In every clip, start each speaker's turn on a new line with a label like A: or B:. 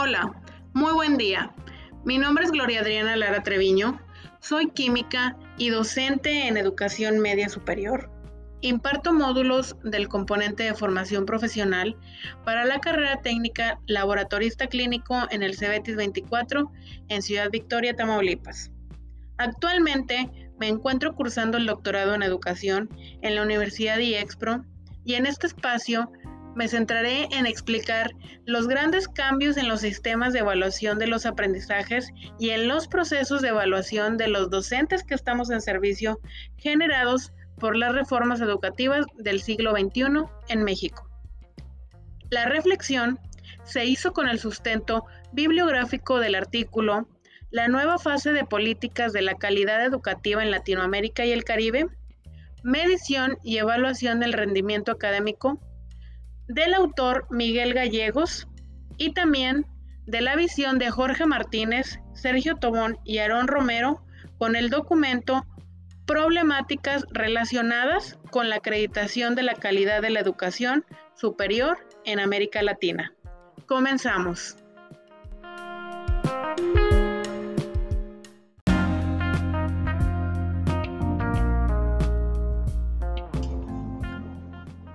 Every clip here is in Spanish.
A: Hola, muy buen día. Mi nombre es Gloria Adriana Lara Treviño. Soy química y docente en educación media superior. Imparto módulos del componente de formación profesional para la carrera técnica laboratorista clínico en el CEBETIS 24 en Ciudad Victoria, Tamaulipas. Actualmente me encuentro cursando el doctorado en educación en la Universidad IEXPRO y en este espacio me centraré en explicar los grandes cambios en los sistemas de evaluación de los aprendizajes y en los procesos de evaluación de los docentes que estamos en servicio generados por las reformas educativas del siglo XXI en México. La reflexión se hizo con el sustento bibliográfico del artículo La nueva fase de políticas de la calidad educativa en Latinoamérica y el Caribe, medición y evaluación del rendimiento académico, del autor Miguel Gallegos y también de la visión de Jorge Martínez, Sergio Tobón y Aarón Romero con el documento problemáticas relacionadas con la acreditación de la calidad de la educación superior en América Latina. Comenzamos.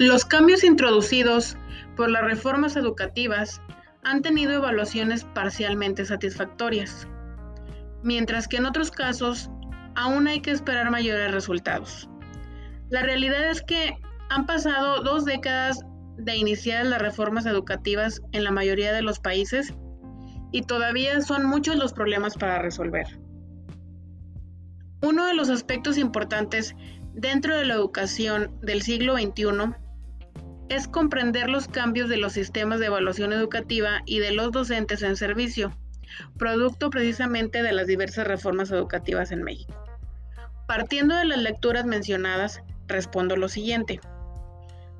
A: Los cambios introducidos por las reformas educativas han tenido evaluaciones parcialmente satisfactorias, mientras que en otros casos aún hay que esperar mayores resultados. La realidad es que han pasado dos décadas de iniciar las reformas educativas en la mayoría de los países y todavía son muchos los problemas para resolver. Uno de los aspectos importantes dentro de la educación del siglo XXI es comprender los cambios de los sistemas de evaluación educativa y de los docentes en servicio, producto precisamente de las diversas reformas educativas en México. Partiendo de las lecturas mencionadas, respondo lo siguiente.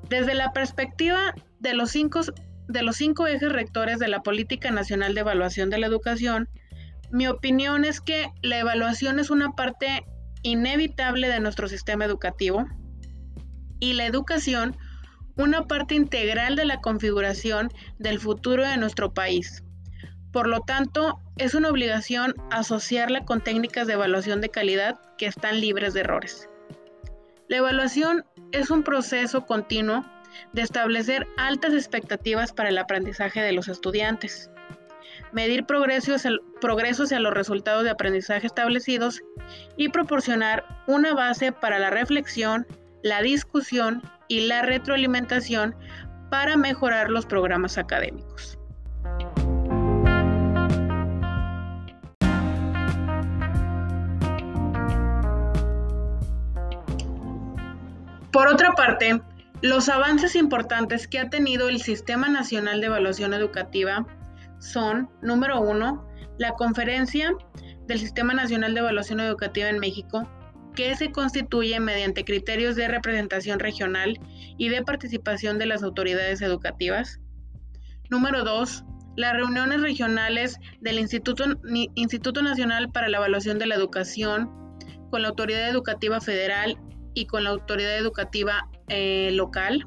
A: Desde la perspectiva de los cinco, de los cinco ejes rectores de la Política Nacional de Evaluación de la Educación, mi opinión es que la evaluación es una parte inevitable de nuestro sistema educativo y la educación una parte integral de la configuración del futuro de nuestro país. Por lo tanto, es una obligación asociarla con técnicas de evaluación de calidad que están libres de errores. La evaluación es un proceso continuo de establecer altas expectativas para el aprendizaje de los estudiantes, medir progresos, hacia los resultados de aprendizaje establecidos y proporcionar una base para la reflexión, la discusión y la retroalimentación para mejorar los programas académicos. Por otra parte, los avances importantes que ha tenido el Sistema Nacional de Evaluación Educativa son, número uno, la conferencia del Sistema Nacional de Evaluación Educativa en México, que se constituye mediante criterios de representación regional y de participación de las autoridades educativas. Número dos, las reuniones regionales del Instituto, Nacional para la Evaluación de la Educación con la Autoridad Educativa Federal y con la autoridad educativa eh, local,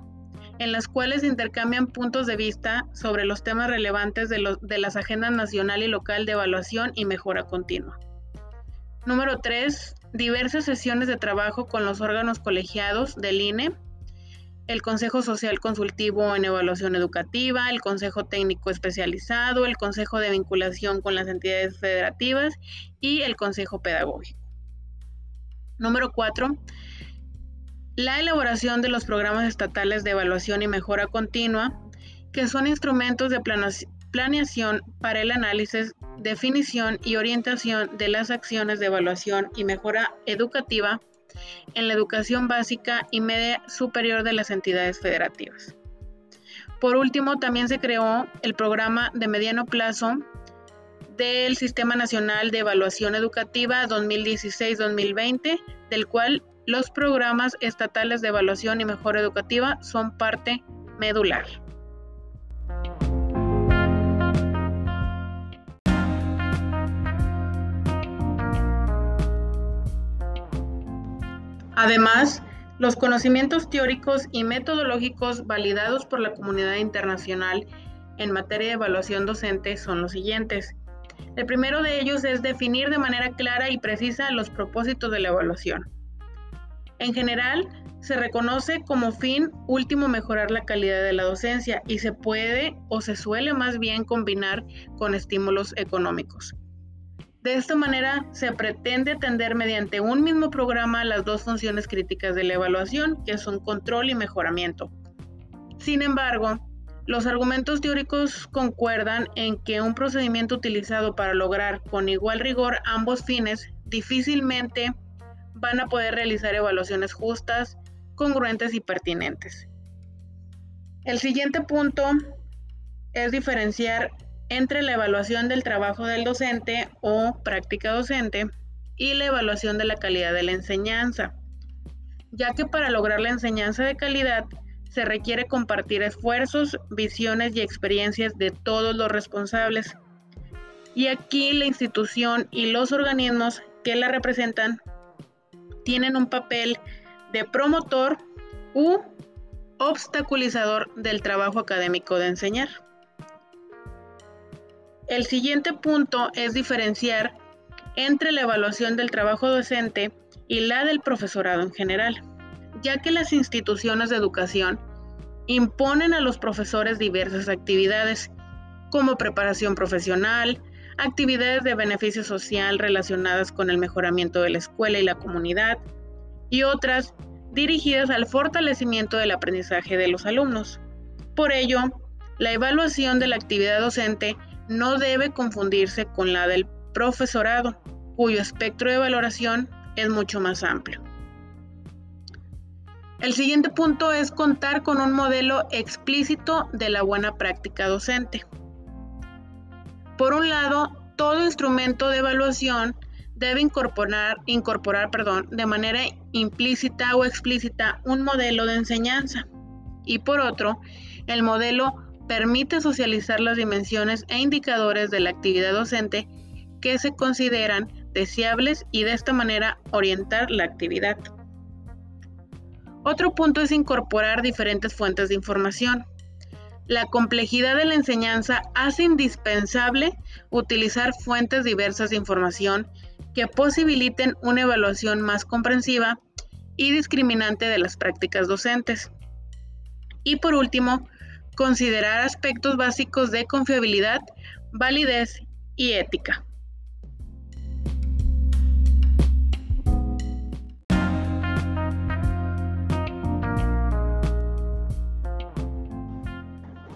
A: en las cuales se intercambian puntos de vista sobre los temas relevantes de, de las agendas nacional y local de evaluación y mejora continua. Número 3. Diversas sesiones de trabajo con los órganos colegiados del INE, el Consejo Social Consultivo en Evaluación Educativa, el Consejo Técnico Especializado, el Consejo de Vinculación con las entidades federativas y el Consejo Pedagógico. Número 4 la elaboración de los programas estatales de evaluación y mejora continua, que son instrumentos de planeación para el análisis, definición y orientación de las acciones de evaluación y mejora educativa en la educación básica y media superior de las entidades federativas. Por último, también se creó el programa de mediano plazo del Sistema Nacional de Evaluación Educativa 2016-2020, del cual los programas estatales de evaluación y mejora educativa son parte medular. Además, los conocimientos teóricos y metodológicos validados por la comunidad internacional en materia de evaluación docente son los siguientes. El primero de ellos es definir de manera clara y precisa los propósitos de la evaluación. En general, se reconoce como fin último mejorar la calidad de la docencia y se puede o se suele más bien combinar con estímulos económicos. De esta manera, se pretende atender mediante un mismo programa las dos funciones críticas de la evaluación, que son control y mejoramiento. Sin embargo, los argumentos teóricos concuerdan en que un procedimiento utilizado para lograr con igual rigor ambos fines difícilmente van a poder realizar evaluaciones justas, congruentes y pertinentes. El siguiente punto es diferenciar entre la evaluación del trabajo del docente o práctica docente y la evaluación de la calidad de la enseñanza, ya que para lograr la enseñanza de calidad se requiere compartir esfuerzos, visiones y experiencias de todos los responsables. Y aquí la institución y los organismos que la representan tienen un papel de promotor u obstaculizador del trabajo académico de enseñar. El siguiente punto es diferenciar entre la evaluación del trabajo docente y la del profesorado en general ya que las instituciones de educación imponen a los profesores diversas actividades, como preparación profesional, actividades de beneficio social relacionadas con el mejoramiento de la escuela y la comunidad, y otras dirigidas al fortalecimiento del aprendizaje de los alumnos. Por ello, la evaluación de la actividad docente no debe confundirse con la del profesorado, cuyo espectro de valoración es mucho más amplio. El siguiente punto es contar con un modelo explícito de la buena práctica docente. Por un lado, todo instrumento de evaluación debe incorporar, incorporar perdón, de manera implícita o explícita un modelo de enseñanza. Y por otro, el modelo permite socializar las dimensiones e indicadores de la actividad docente que se consideran deseables y de esta manera orientar la actividad. Otro punto es incorporar diferentes fuentes de información. La complejidad de la enseñanza hace indispensable utilizar fuentes diversas de información que posibiliten una evaluación más comprensiva y discriminante de las prácticas docentes. Y por último, considerar aspectos básicos de confiabilidad, validez y ética.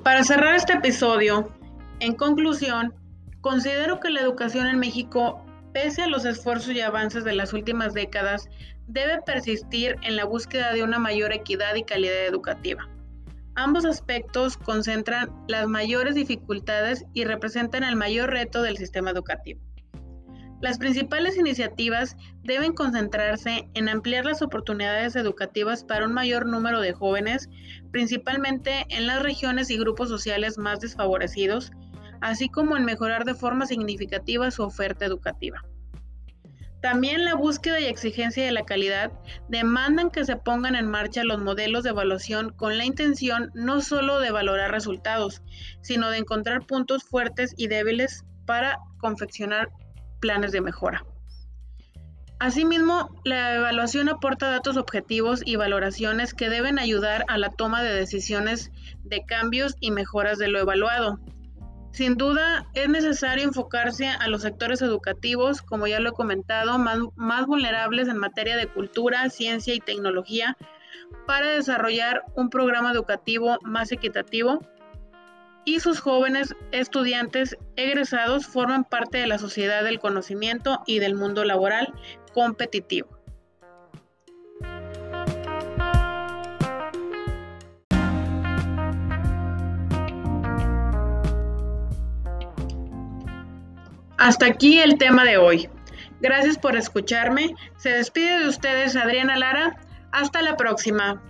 A: Para cerrar este episodio, en conclusión, considero que la educación en México, pese a los esfuerzos y avances de las últimas décadas, debe persistir en la búsqueda de una mayor equidad y calidad educativa. Ambos aspectos concentran las mayores dificultades y representan el mayor reto del sistema educativo. Las principales iniciativas deben concentrarse en ampliar las oportunidades educativas para un mayor número de jóvenes, principalmente en las regiones y grupos sociales más desfavorecidos, así como en mejorar de forma significativa su oferta educativa. También la búsqueda y exigencia de la calidad demandan que se pongan en marcha los modelos de evaluación con la intención no solo de valorar resultados, sino de encontrar puntos fuertes y débiles para confeccionar planes de mejora. Asimismo, la evaluación aporta datos objetivos y valoraciones que deben ayudar a la toma de decisiones de cambios y mejoras de lo evaluado. Sin duda, es necesario enfocarse a los sectores educativos, como ya lo he comentado, más, más vulnerables en materia de cultura, ciencia y tecnología, para desarrollar un programa educativo más equitativo y sus jóvenes estudiantes egresados forman parte de la sociedad del conocimiento y del mundo laboral competitivo. Hasta aquí el tema de hoy. Gracias por escucharme. Se despide de ustedes Adriana Lara. Hasta la próxima.